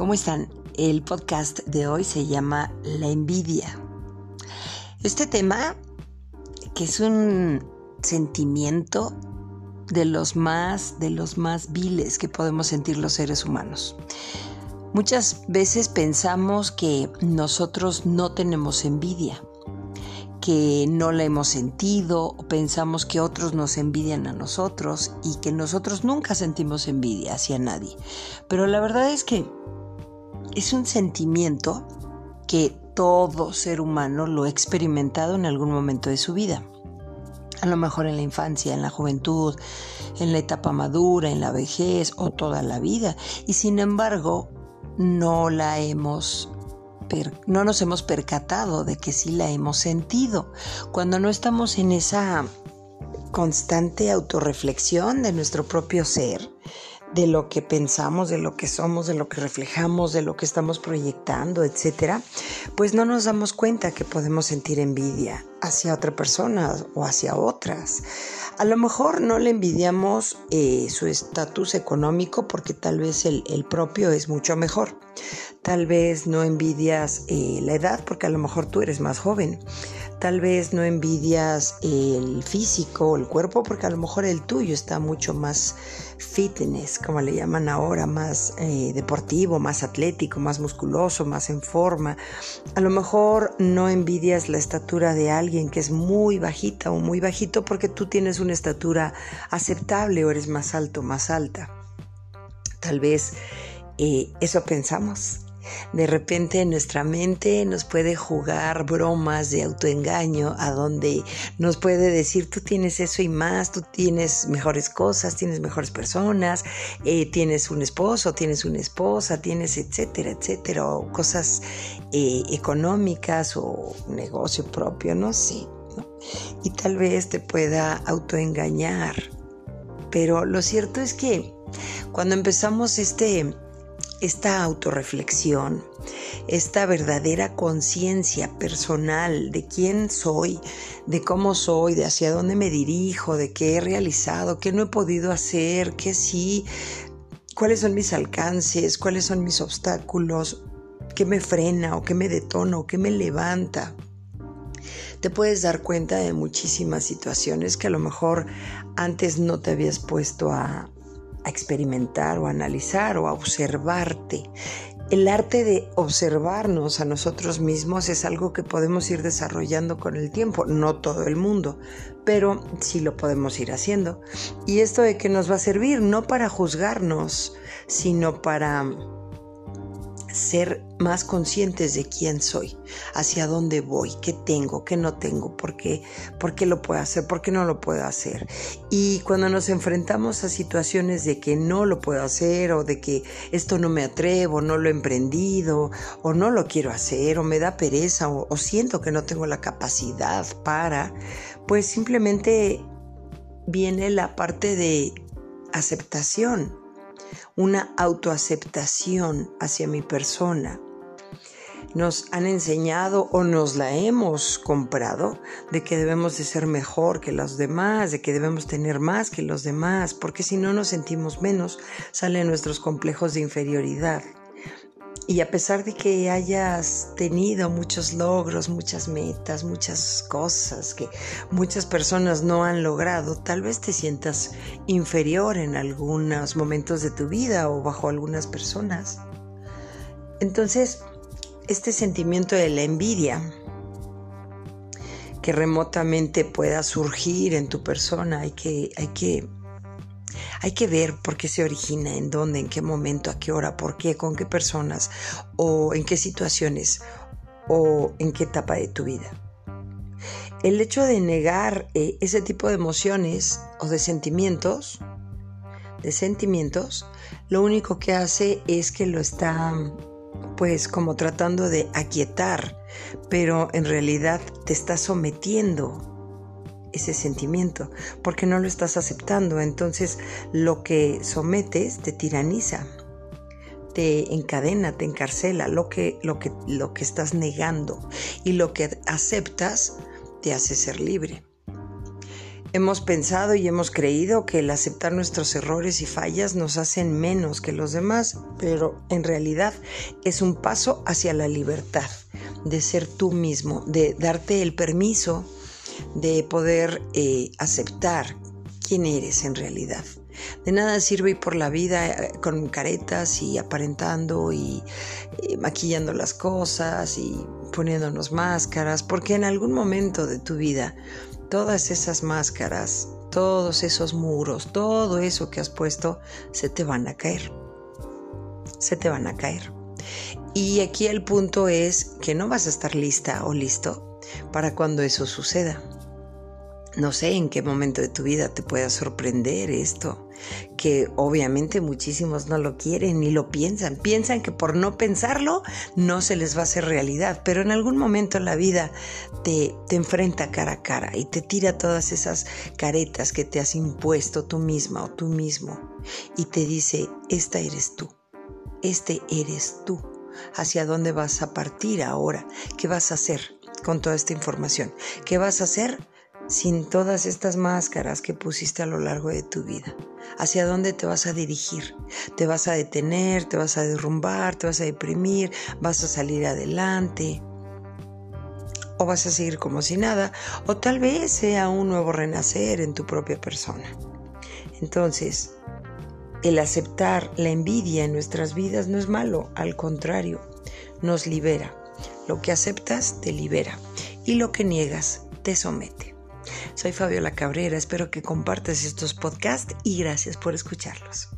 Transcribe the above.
¿Cómo están? El podcast de hoy se llama La envidia. Este tema, que es un sentimiento de los más, de los más viles que podemos sentir los seres humanos. Muchas veces pensamos que nosotros no tenemos envidia, que no la hemos sentido o pensamos que otros nos envidian a nosotros y que nosotros nunca sentimos envidia hacia nadie. Pero la verdad es que es un sentimiento que todo ser humano lo ha experimentado en algún momento de su vida. A lo mejor en la infancia, en la juventud, en la etapa madura, en la vejez o toda la vida. Y sin embargo, no la hemos no nos hemos percatado de que sí la hemos sentido. Cuando no estamos en esa constante autorreflexión de nuestro propio ser, de lo que pensamos, de lo que somos, de lo que reflejamos, de lo que estamos proyectando, etcétera, pues no nos damos cuenta que podemos sentir envidia hacia otra persona o hacia otras. A lo mejor no le envidiamos eh, su estatus económico porque tal vez el, propio es mucho mejor. Tal vez no envidias eh, la edad porque a lo mejor tú eres más joven. Tal vez no envidias el físico o el cuerpo porque a lo mejor el tuyo está mucho más fitness, como le llaman ahora, más eh, deportivo, más atlético, más musculoso, más en forma. A lo mejor no envidias la estatura de alguien que es muy bajita o muy bajito porque tú tienes una estatura aceptable o eres más alto, más alta. Tal vez eh, eso pensamos de repente nuestra mente nos puede jugar bromas de autoengaño a donde nos puede decir tú tienes eso y más, tú tienes mejores cosas, tienes mejores personas, eh, tienes un esposo, tienes una esposa, tienes etcétera, etcétera, o cosas eh, económicas o negocio propio, no sé. Y tal vez te pueda autoengañar. Pero lo cierto es que cuando empezamos este esta autorreflexión, esta verdadera conciencia personal de quién soy, de cómo soy, de hacia dónde me dirijo, de qué he realizado, qué no he podido hacer, qué sí, cuáles son mis alcances, cuáles son mis obstáculos, qué me frena o qué me detona o qué me levanta. Te puedes dar cuenta de muchísimas situaciones que a lo mejor antes no te habías puesto a, a experimentar o analizar o a observarte. El arte de observarnos a nosotros mismos es algo que podemos ir desarrollando con el tiempo, no todo el mundo, pero sí lo podemos ir haciendo. ¿Y esto de qué nos va a servir? No para juzgarnos, sino para ser más conscientes de quién soy, hacia dónde voy, qué tengo, qué no tengo, por qué, por qué lo puedo hacer, por qué no lo puedo hacer. Y cuando nos enfrentamos a situaciones de que no lo puedo hacer o de que esto no me atrevo, no lo he emprendido o no lo quiero hacer o me da pereza o, o siento que no tengo la capacidad para, pues simplemente viene la parte de aceptación una autoaceptación hacia mi persona. Nos han enseñado o nos la hemos comprado de que debemos de ser mejor que los demás, de que debemos tener más que los demás, porque si no nos sentimos menos, salen nuestros complejos de inferioridad. Y a pesar de que hayas tenido muchos logros, muchas metas, muchas cosas que muchas personas no han logrado, tal vez te sientas inferior en algunos momentos de tu vida o bajo algunas personas. Entonces, este sentimiento de la envidia que remotamente pueda surgir en tu persona, hay que, hay que hay que ver por qué se origina, en dónde, en qué momento, a qué hora, por qué, con qué personas o en qué situaciones o en qué etapa de tu vida. El hecho de negar eh, ese tipo de emociones o de sentimientos, de sentimientos, lo único que hace es que lo está pues como tratando de aquietar, pero en realidad te está sometiendo ese sentimiento, porque no lo estás aceptando. Entonces lo que sometes te tiraniza, te encadena, te encarcela, lo que, lo que, lo que estás negando y lo que aceptas te hace ser libre. Hemos pensado y hemos creído que el aceptar nuestros errores y fallas nos hacen menos que los demás, pero en realidad es un paso hacia la libertad de ser tú mismo, de darte el permiso de poder eh, aceptar quién eres en realidad. De nada sirve ir por la vida eh, con caretas y aparentando y eh, maquillando las cosas y poniéndonos máscaras, porque en algún momento de tu vida todas esas máscaras, todos esos muros, todo eso que has puesto, se te van a caer. Se te van a caer. Y aquí el punto es que no vas a estar lista o listo para cuando eso suceda. No sé en qué momento de tu vida te pueda sorprender esto, que obviamente muchísimos no lo quieren ni lo piensan. Piensan que por no pensarlo no se les va a hacer realidad, pero en algún momento en la vida te, te enfrenta cara a cara y te tira todas esas caretas que te has impuesto tú misma o tú mismo y te dice, esta eres tú, este eres tú. ¿Hacia dónde vas a partir ahora? ¿Qué vas a hacer con toda esta información? ¿Qué vas a hacer? Sin todas estas máscaras que pusiste a lo largo de tu vida? ¿Hacia dónde te vas a dirigir? ¿Te vas a detener? ¿Te vas a derrumbar? ¿Te vas a deprimir? ¿Vas a salir adelante? ¿O vas a seguir como si nada? ¿O tal vez sea un nuevo renacer en tu propia persona? Entonces, el aceptar la envidia en nuestras vidas no es malo, al contrario, nos libera. Lo que aceptas te libera y lo que niegas te somete. Soy Fabiola Cabrera, espero que compartas estos podcasts y gracias por escucharlos.